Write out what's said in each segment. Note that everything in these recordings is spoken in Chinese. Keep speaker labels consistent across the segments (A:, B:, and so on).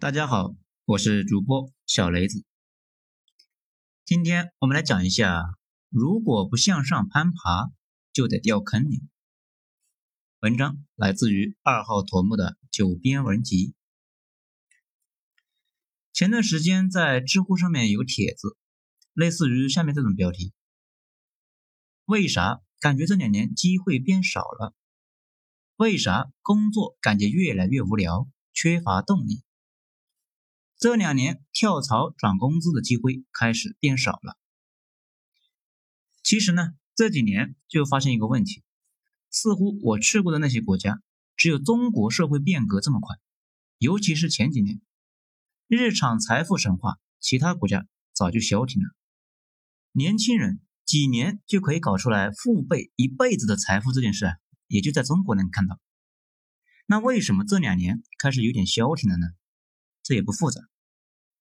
A: 大家好，我是主播小雷子。今天我们来讲一下，如果不向上攀爬，就得掉坑里。文章来自于二号头目的九编文集。前段时间在知乎上面有帖子，类似于下面这种标题：为啥感觉这两年机会变少了？为啥工作感觉越来越无聊，缺乏动力？这两年跳槽涨工资的机会开始变少了。其实呢，这几年就发现一个问题，似乎我去过的那些国家，只有中国社会变革这么快。尤其是前几年，日常财富神话，其他国家早就消停了。年轻人几年就可以搞出来父辈一辈子的财富这件事啊，也就在中国能看到。那为什么这两年开始有点消停了呢？这也不复杂。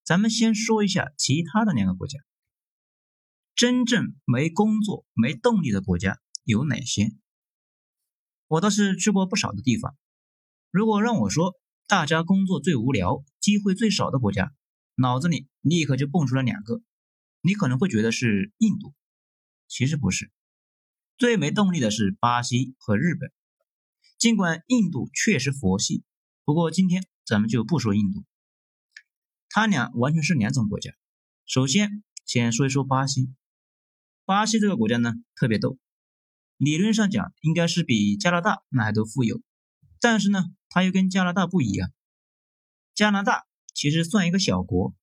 A: 咱们先说一下其他的两个国家，真正没工作、没动力的国家有哪些？我倒是去过不少的地方。如果让我说大家工作最无聊、机会最少的国家，脑子里立刻就蹦出来两个。你可能会觉得是印度，其实不是。最没动力的是巴西和日本。尽管印度确实佛系，不过今天咱们就不说印度。他俩完全是两种国家。首先，先说一说巴西。巴西这个国家呢，特别逗。理论上讲，应该是比加拿大那还都富有，但是呢，它又跟加拿大不一样。加拿大其实算一个小国，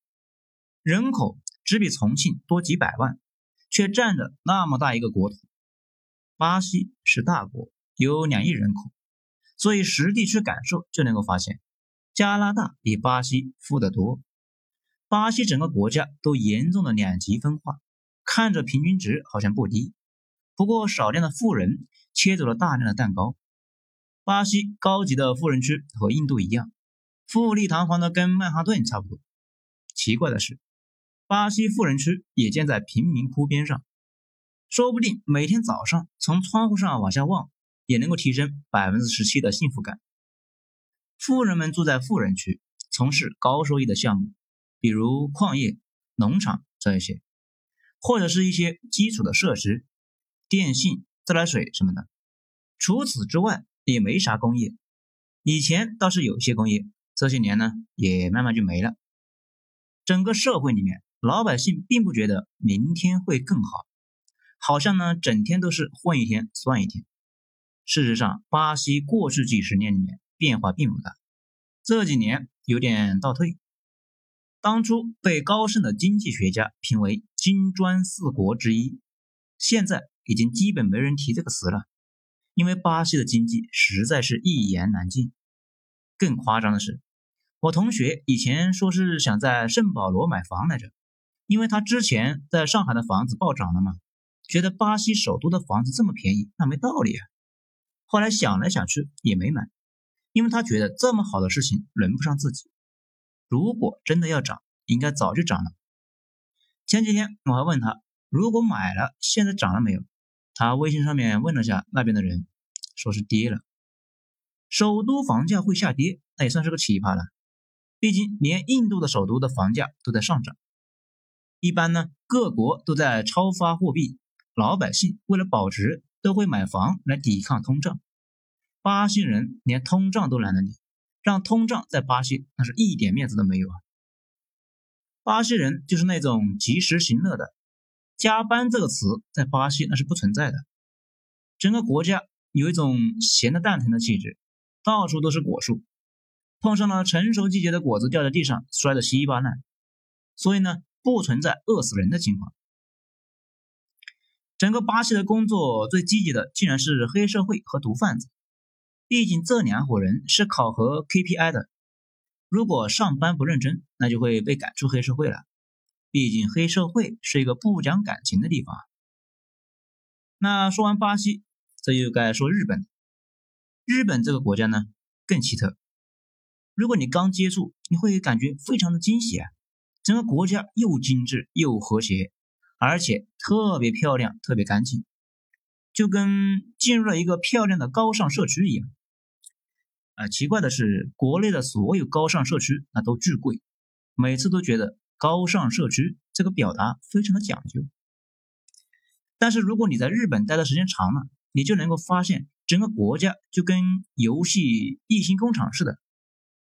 A: 人口只比重庆多几百万，却占着那么大一个国土。巴西是大国，有两亿人口，所以实地去感受就能够发现，加拿大比巴西富得多。巴西整个国家都严重的两极分化，看着平均值好像不低，不过少量的富人切走了大量的蛋糕。巴西高级的富人区和印度一样，富丽堂皇的跟曼哈顿差不多。奇怪的是，巴西富人区也建在贫民窟边上，说不定每天早上从窗户上往下望，也能够提升百分之十七的幸福感。富人们住在富人区，从事高收益的项目。比如矿业、农场这一些，或者是一些基础的设施，电信、自来水什么的。除此之外，也没啥工业。以前倒是有些工业，这些年呢，也慢慢就没了。整个社会里面，老百姓并不觉得明天会更好，好像呢，整天都是混一天算一天。事实上，巴西过去几十年里面变化并不大，这几年有点倒退。当初被高盛的经济学家评为金砖四国之一，现在已经基本没人提这个词了，因为巴西的经济实在是一言难尽。更夸张的是，我同学以前说是想在圣保罗买房来着，因为他之前在上海的房子暴涨了嘛，觉得巴西首都的房子这么便宜，那没道理啊。后来想来想去也没买，因为他觉得这么好的事情轮不上自己。如果真的要涨，应该早就涨了。前几天我还问他，如果买了，现在涨了没有？他微信上面问了下那边的人，说是跌了。首都房价会下跌，那也算是个奇葩了。毕竟连印度的首都的房价都在上涨。一般呢，各国都在超发货币，老百姓为了保值，都会买房来抵抗通胀。巴西人连通胀都懒得理。让通胀在巴西那是一点面子都没有啊！巴西人就是那种及时行乐的，加班这个词在巴西那是不存在的。整个国家有一种闲的蛋疼的气质，到处都是果树，碰上了成熟季节的果子掉在地上摔得稀巴烂，所以呢不存在饿死人的情况。整个巴西的工作最积极的竟然是黑社会和毒贩子。毕竟这两伙人是考核 KPI 的，如果上班不认真，那就会被赶出黑社会了。毕竟黑社会是一个不讲感情的地方。那说完巴西，这又该说日本。日本这个国家呢更奇特。如果你刚接触，你会感觉非常的惊喜啊！整个国家又精致又和谐，而且特别漂亮，特别干净。就跟进入了一个漂亮的高尚社区一样。啊，奇怪的是，国内的所有高尚社区那都巨贵，每次都觉得高尚社区这个表达非常的讲究。但是如果你在日本待的时间长了，你就能够发现，整个国家就跟游戏异形工厂似的，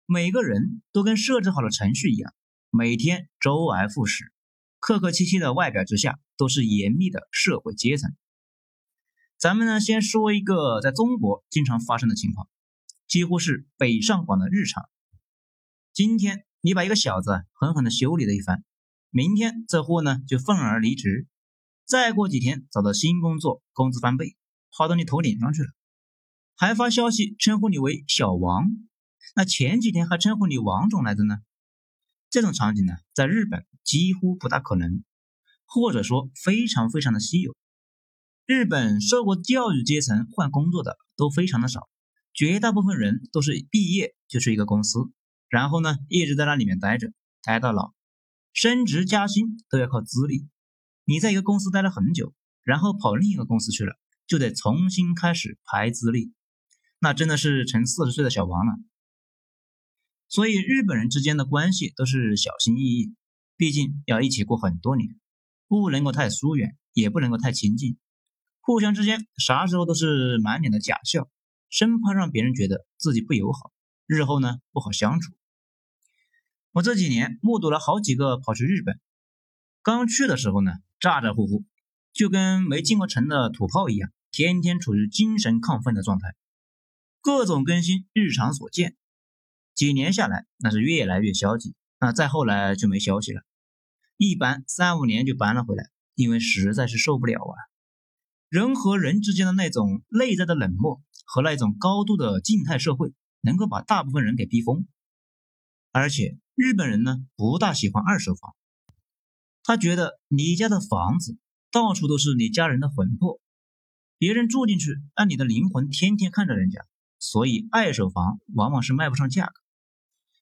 A: 每个人都跟设置好了程序一样，每天周而复始，客客气气的外表之下都是严密的社会阶层。咱们呢，先说一个在中国经常发生的情况，几乎是北上广的日常。今天你把一个小子狠狠的修理了一番，明天这货呢就愤而离职，再过几天找到新工作，工资翻倍，跑到你头顶上去了，还发消息称呼你为小王，那前几天还称呼你王总来着呢。这种场景呢，在日本几乎不大可能，或者说非常非常的稀有。日本受过教育阶层换工作的都非常的少，绝大部分人都是毕业就去一个公司，然后呢一直在那里面待着，待到老，升职加薪都要靠资历。你在一个公司待了很久，然后跑另一个公司去了，就得重新开始排资历，那真的是成四十岁的小王了。所以日本人之间的关系都是小心翼翼，毕竟要一起过很多年，不能够太疏远，也不能够太亲近。互相之间啥时候都是满脸的假笑，生怕让别人觉得自己不友好，日后呢不好相处。我这几年目睹了好几个跑去日本，刚去的时候呢咋咋呼呼，就跟没进过城的土炮一样，天天处于精神亢奋的状态，各种更新日常所见。几年下来那是越来越消极，那再后来就没消息了，一般三五年就搬了回来，因为实在是受不了啊。人和人之间的那种内在的冷漠和那种高度的静态社会，能够把大部分人给逼疯。而且日本人呢，不大喜欢二手房，他觉得你家的房子到处都是你家人的魂魄，别人住进去，那你的灵魂天天看着人家，所以二手房往往是卖不上价格。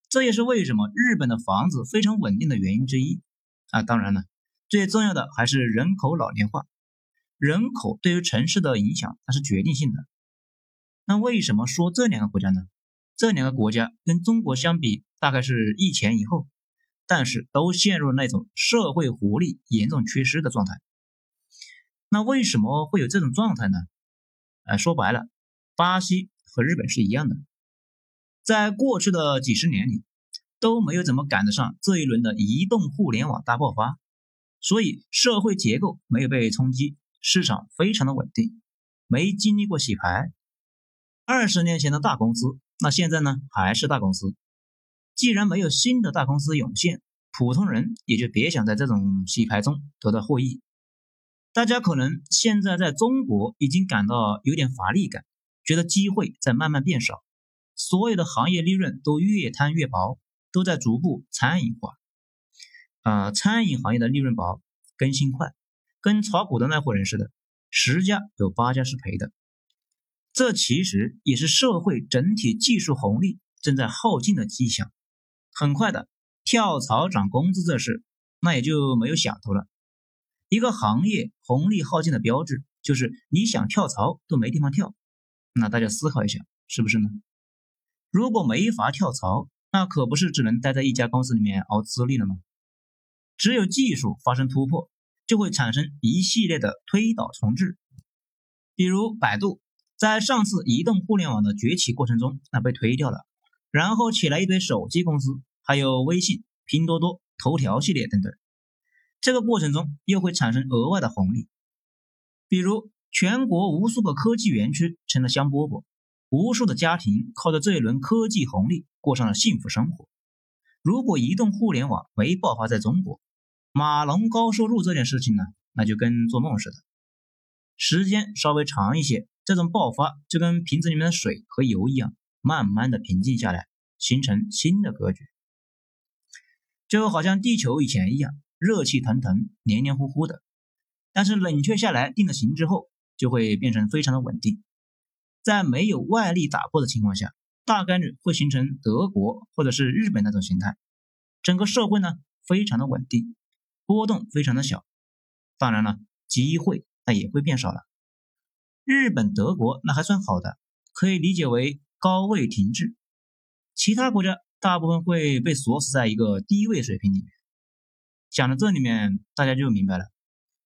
A: 这也是为什么日本的房子非常稳定的原因之一。啊，当然了，最重要的还是人口老龄化。人口对于城市的影响，它是决定性的。那为什么说这两个国家呢？这两个国家跟中国相比，大概是一前一后，但是都陷入了那种社会活力严重缺失的状态。那为什么会有这种状态呢？呃，说白了，巴西和日本是一样的，在过去的几十年里，都没有怎么赶得上这一轮的移动互联网大爆发，所以社会结构没有被冲击。市场非常的稳定，没经历过洗牌。二十年前的大公司，那现在呢还是大公司。既然没有新的大公司涌现，普通人也就别想在这种洗牌中得到获益。大家可能现在在中国已经感到有点乏力感，觉得机会在慢慢变少，所有的行业利润都越摊越薄，都在逐步餐饮化。啊，餐饮行业的利润薄，更新快。跟炒股的那伙人似的，十家有八家是赔的。这其实也是社会整体技术红利正在耗尽的迹象。很快的，跳槽涨工资这事，那也就没有想头了。一个行业红利耗尽的标志，就是你想跳槽都没地方跳。那大家思考一下，是不是呢？如果没法跳槽，那可不是只能待在一家公司里面熬资历了吗？只有技术发生突破。就会产生一系列的推倒重置，比如百度在上次移动互联网的崛起过程中，那被推掉了，然后起来一堆手机公司，还有微信、拼多多、头条系列等等。这个过程中又会产生额外的红利，比如全国无数个科技园区成了香饽饽，无数的家庭靠着这一轮科技红利过上了幸福生活。如果移动互联网没爆发在中国，马龙高收入这件事情呢，那就跟做梦似的。时间稍微长一些，这种爆发就跟瓶子里面的水和油一样，慢慢的平静下来，形成新的格局。就好像地球以前一样，热气腾腾、黏黏糊糊的，但是冷却下来定了型之后，就会变成非常的稳定。在没有外力打破的情况下，大概率会形成德国或者是日本那种形态，整个社会呢非常的稳定。波动非常的小，当然了，机会那也会变少了。日本、德国那还算好的，可以理解为高位停滞，其他国家大部分会被锁死在一个低位水平里面。讲到这里面，大家就明白了，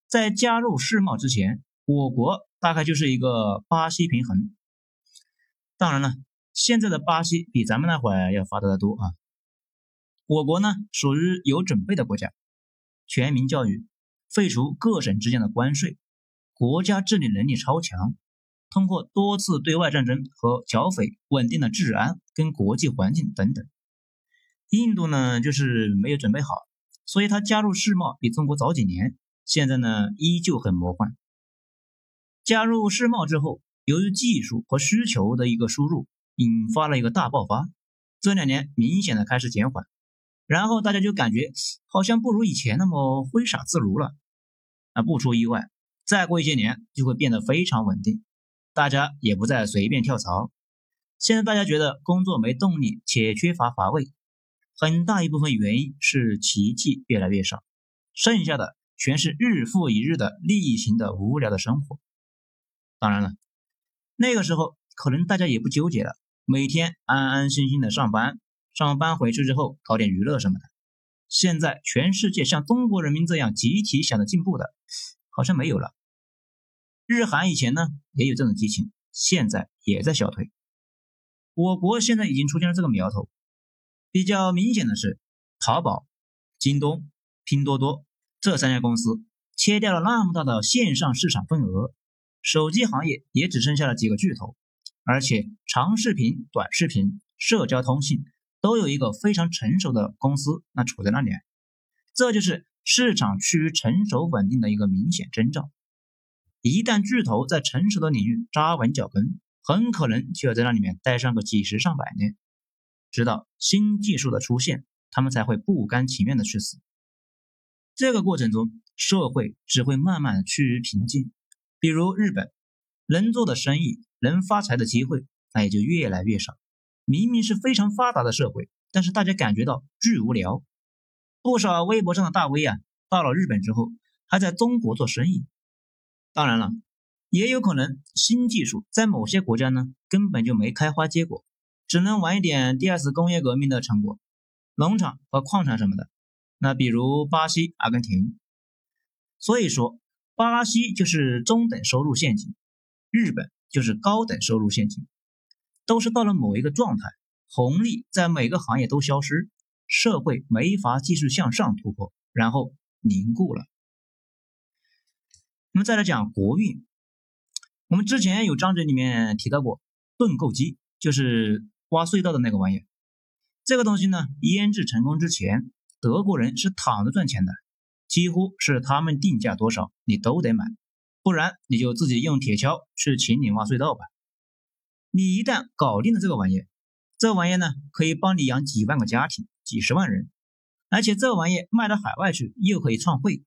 A: 在加入世贸之前，我国大概就是一个巴西平衡。当然了，现在的巴西比咱们那会儿要发达的多啊。我国呢，属于有准备的国家，全民教育，废除各省之间的关税，国家治理能力超强。通过多次对外战争和剿匪，稳定了治安跟国际环境等等。印度呢，就是没有准备好，所以他加入世贸比中国早几年。现在呢，依旧很魔幻。加入世贸之后，由于技术和需求的一个输入，引发了一个大爆发。这两年明显的开始减缓，然后大家就感觉好像不如以前那么挥洒自如了。啊不出意外，再过一些年就会变得非常稳定。大家也不再随便跳槽。现在大家觉得工作没动力且缺乏乏味，很大一部分原因是奇迹越来越少，剩下的全是日复一日的例行的无聊的生活。当然了，那个时候可能大家也不纠结了，每天安安心心的上班，上班回去之后搞点娱乐什么的。现在全世界像中国人民这样集体想着进步的，好像没有了。日韩以前呢也有这种激情，现在也在消退。我国现在已经出现了这个苗头。比较明显的是，淘宝、京东、拼多多这三家公司切掉了那么大的线上市场份额，手机行业也只剩下了几个巨头，而且长视频、短视频、社交通信都有一个非常成熟的公司那处在那里，这就是市场趋于成熟稳定的一个明显征兆。一旦巨头在成熟的领域扎稳脚跟，很可能就要在那里面待上个几十上百年，直到新技术的出现，他们才会不甘情愿的去死。这个过程中，社会只会慢慢趋于平静。比如日本，能做的生意、能发财的机会，那也就越来越少。明明是非常发达的社会，但是大家感觉到巨无聊。不少微博上的大 V 啊，到了日本之后，还在中国做生意。当然了，也有可能新技术在某些国家呢根本就没开花结果，只能玩一点第二次工业革命的成果，农场和矿产什么的。那比如巴西、阿根廷。所以说，巴西就是中等收入陷阱，日本就是高等收入陷阱，都是到了某一个状态，红利在每个行业都消失，社会没法继续向上突破，然后凝固了。我们再来讲国运。我们之前有章节里面提到过，盾构机就是挖隧道的那个玩意儿。这个东西呢，研制成功之前，德国人是躺着赚钱的，几乎是他们定价多少你都得买，不然你就自己用铁锹去请你挖隧道吧。你一旦搞定了这个玩意，这玩意呢可以帮你养几万个家庭、几十万人，而且这玩意卖到海外去又可以创汇。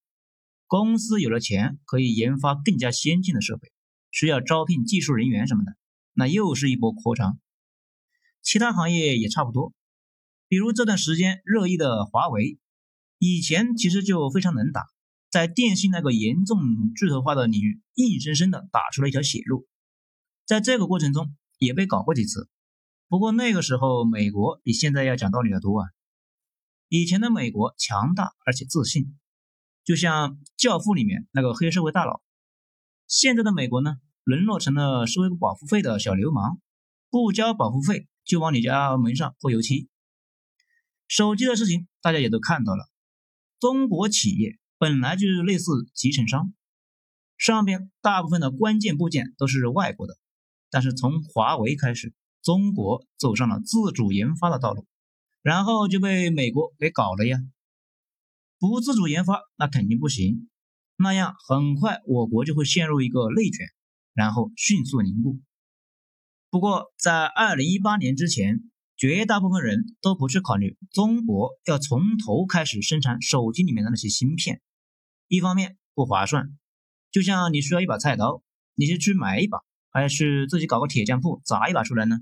A: 公司有了钱，可以研发更加先进的设备，需要招聘技术人员什么的，那又是一波扩张。其他行业也差不多，比如这段时间热议的华为，以前其实就非常能打，在电信那个严重巨头化的领域，硬生生的打出了一条血路。在这个过程中也被搞过几次，不过那个时候美国比现在要讲道理的多啊。以前的美国强大而且自信。就像《教父》里面那个黑社会大佬，现在的美国呢，沦落成了收一个保护费的小流氓，不交保护费就往你家门上泼油漆。手机的事情大家也都看到了，中国企业本来就是类似集成商，上边大部分的关键部件都是外国的，但是从华为开始，中国走上了自主研发的道路，然后就被美国给搞了呀。不自主研发那肯定不行，那样很快我国就会陷入一个内卷，然后迅速凝固。不过在二零一八年之前，绝大部分人都不去考虑中国要从头开始生产手机里面的那些芯片，一方面不划算，就像你需要一把菜刀，你是去买一把，还是自己搞个铁匠铺砸一把出来呢？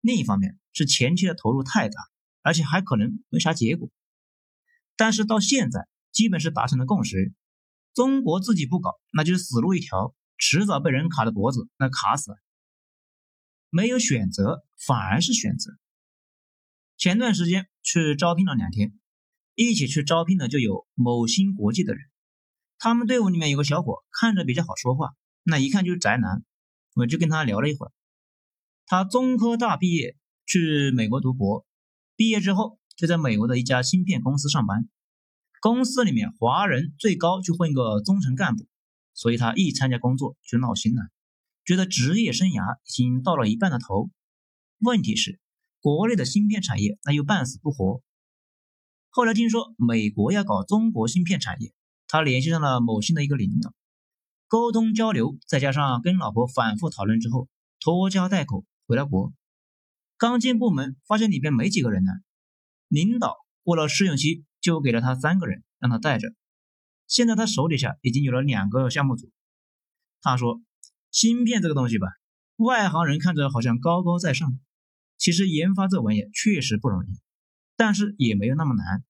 A: 另一方面是前期的投入太大，而且还可能没啥结果。但是到现在，基本是达成了共识。中国自己不搞，那就是死路一条，迟早被人卡着脖子，那卡死。没有选择，反而是选择。前段时间去招聘了两天，一起去招聘的就有某新国际的人。他们队伍里面有个小伙，看着比较好说话，那一看就是宅男。我就跟他聊了一会儿。他中科大毕业，去美国读博，毕业之后就在美国的一家芯片公司上班。公司里面华人最高就混个中层干部，所以他一参加工作就闹心了，觉得职业生涯已经到了一半的头。问题是，国内的芯片产业那又半死不活。后来听说美国要搞中国芯片产业，他联系上了某信的一个领导。沟通交流，再加上跟老婆反复讨论之后，拖家带口回了国。刚进部门，发现里边没几个人呢。领导过了试用期，就给了他三个人，让他带着。现在他手底下已经有了两个项目组。他说：“芯片这个东西吧，外行人看着好像高高在上，其实研发这玩意确实不容易，但是也没有那么难。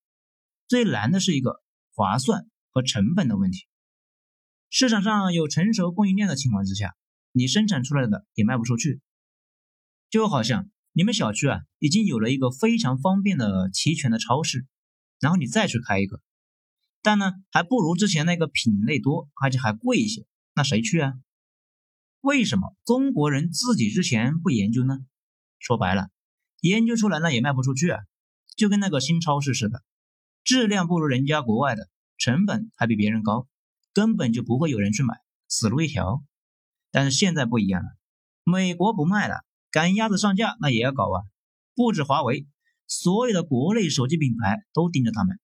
A: 最难的是一个划算和成本的问题。”市场上有成熟供应链的情况之下，你生产出来的也卖不出去。就好像你们小区啊，已经有了一个非常方便的齐全的超市，然后你再去开一个，但呢还不如之前那个品类多，而且还贵一些，那谁去啊？为什么中国人自己之前不研究呢？说白了，研究出来那也卖不出去啊，就跟那个新超市似的，质量不如人家国外的，成本还比别人高。根本就不会有人去买，死路一条。但是现在不一样了，美国不卖了，赶鸭子上架那也要搞啊！不止华为，所有的国内手机品牌都盯着他们。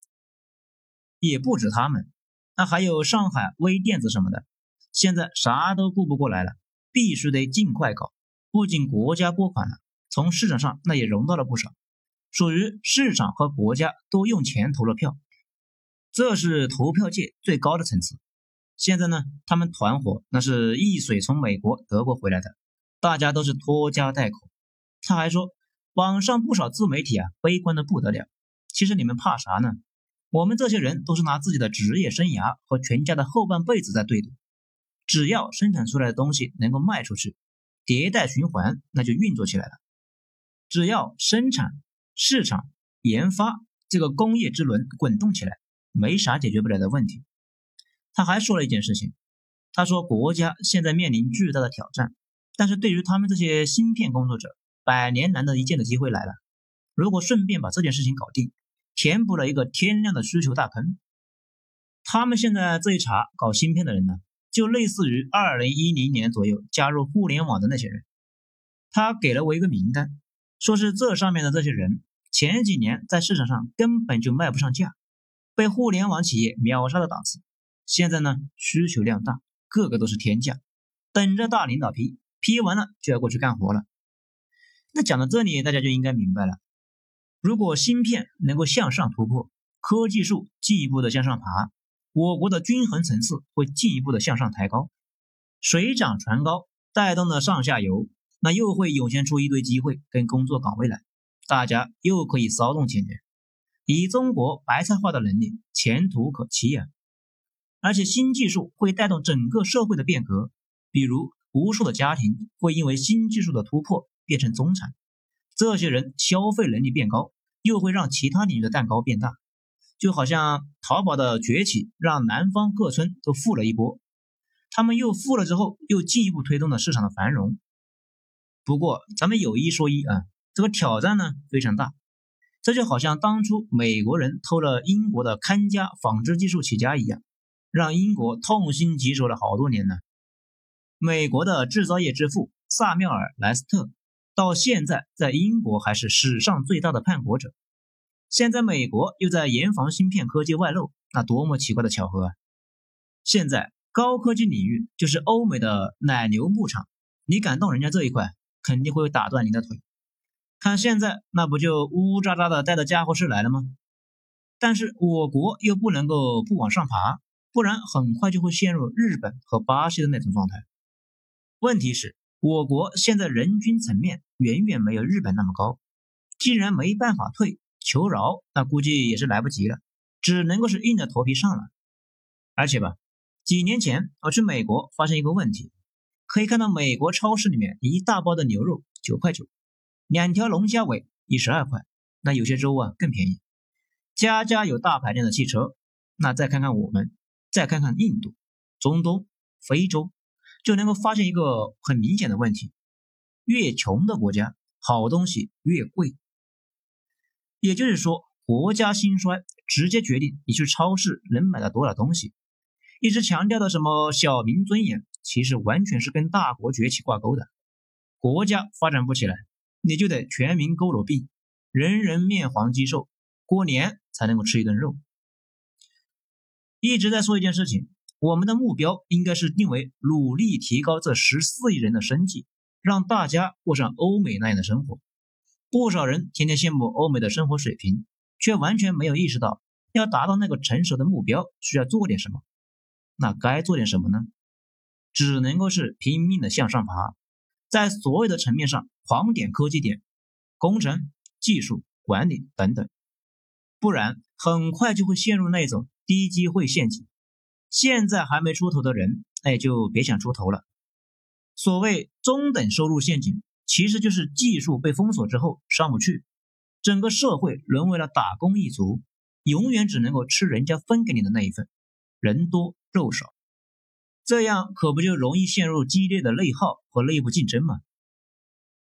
A: 也不止他们，那还有上海微电子什么的，现在啥都顾不过来了，必须得尽快搞。不仅国家拨款了，从市场上那也融到了不少，属于市场和国家都用钱投了票，这是投票界最高的层次。现在呢，他们团伙那是一水从美国、德国回来的，大家都是拖家带口。他还说，网上不少自媒体啊，悲观的不得了。其实你们怕啥呢？我们这些人都是拿自己的职业生涯和全家的后半辈子在对赌。只要生产出来的东西能够卖出去，迭代循环那就运作起来了。只要生产、市场、研发这个工业之轮滚动起来，没啥解决不了的问题。他还说了一件事情，他说国家现在面临巨大的挑战，但是对于他们这些芯片工作者，百年难得一见的机会来了。如果顺便把这件事情搞定，填补了一个天量的需求大坑。他们现在这一茬搞芯片的人呢，就类似于二零一零年左右加入互联网的那些人。他给了我一个名单，说是这上面的这些人前几年在市场上根本就卖不上价，被互联网企业秒杀的档次。现在呢，需求量大，个个都是天价，等着大领导批，批完了就要过去干活了。那讲到这里，大家就应该明白了：如果芯片能够向上突破，科技树进一步的向上爬，我国的均衡层次会进一步的向上抬高，水涨船高，带动了上下游，那又会涌现出一堆机会跟工作岗位来，大家又可以骚动起来。以中国白菜化的能力，前途可期啊！而且新技术会带动整个社会的变革，比如无数的家庭会因为新技术的突破变成中产，这些人消费能力变高，又会让其他领域的蛋糕变大，就好像淘宝的崛起让南方各村都富了一波，他们又富了之后，又进一步推动了市场的繁荣。不过咱们有一说一啊，这个挑战呢非常大，这就好像当初美国人偷了英国的看家纺织技术起家一样。让英国痛心疾首了好多年呢。美国的制造业之父萨缪尔·莱斯特到现在在英国还是史上最大的叛国者。现在美国又在严防芯片科技外漏，那多么奇怪的巧合啊！现在高科技领域就是欧美的奶牛牧场，你敢动人家这一块，肯定会打断你的腿。看现在那不就呜呜喳喳的带着家伙事来了吗？但是我国又不能够不往上爬。不然很快就会陷入日本和巴西的那种状态。问题是，我国现在人均层面远远没有日本那么高，既然没办法退，求饶那估计也是来不及了，只能够是硬着头皮上了。而且吧，几年前我去美国发现一个问题，可以看到美国超市里面一大包的牛肉九块九，两条龙虾尾一十二块，那有些州啊更便宜。家家有大排量的汽车，那再看看我们，再看看印度、中东、非洲，就能够发现一个很明显的问题：越穷的国家，好东西越贵。也就是说，国家兴衰直接决定你去超市能买到多少东西。一直强调的什么小民尊严，其实完全是跟大国崛起挂钩的。国家发展不起来，你就得全民佝偻病，人人面黄肌瘦，过年。才能够吃一顿肉。一直在说一件事情，我们的目标应该是定为努力提高这十四亿人的生计，让大家过上欧美那样的生活。不少人天天羡慕欧美的生活水平，却完全没有意识到要达到那个成熟的目标需要做点什么。那该做点什么呢？只能够是拼命的向上爬，在所有的层面上狂点科技点，工程、技术、管理等等。不然，很快就会陷入那种低机会陷阱。现在还没出头的人，哎，就别想出头了。所谓中等收入陷阱，其实就是技术被封锁之后上不去，整个社会沦为了打工一族，永远只能够吃人家分给你的那一份，人多肉少，这样可不就容易陷入激烈的内耗和内部竞争吗？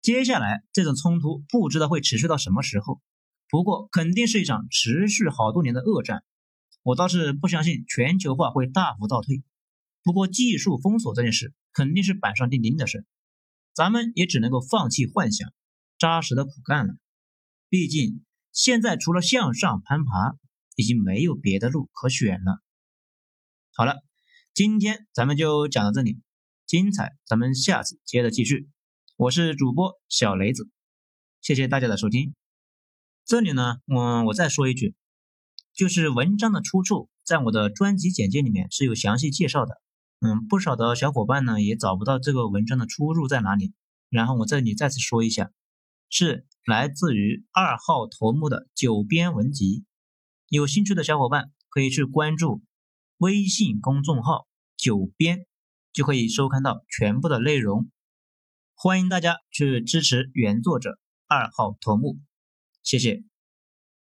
A: 接下来这种冲突不知道会持续到什么时候。不过，肯定是一场持续好多年的恶战。我倒是不相信全球化会大幅倒退。不过，技术封锁这件事肯定是板上钉钉的事，咱们也只能够放弃幻想，扎实的苦干了。毕竟，现在除了向上攀爬，已经没有别的路可选了。好了，今天咱们就讲到这里，精彩咱们下次接着继续。我是主播小雷子，谢谢大家的收听。这里呢，我我再说一句，就是文章的出处在我的专辑简介里面是有详细介绍的。嗯，不少的小伙伴呢也找不到这个文章的出入在哪里，然后我这里再次说一下，是来自于二号头目的九编文集。有兴趣的小伙伴可以去关注微信公众号“九编”，就可以收看到全部的内容。欢迎大家去支持原作者二号头目。谢谢。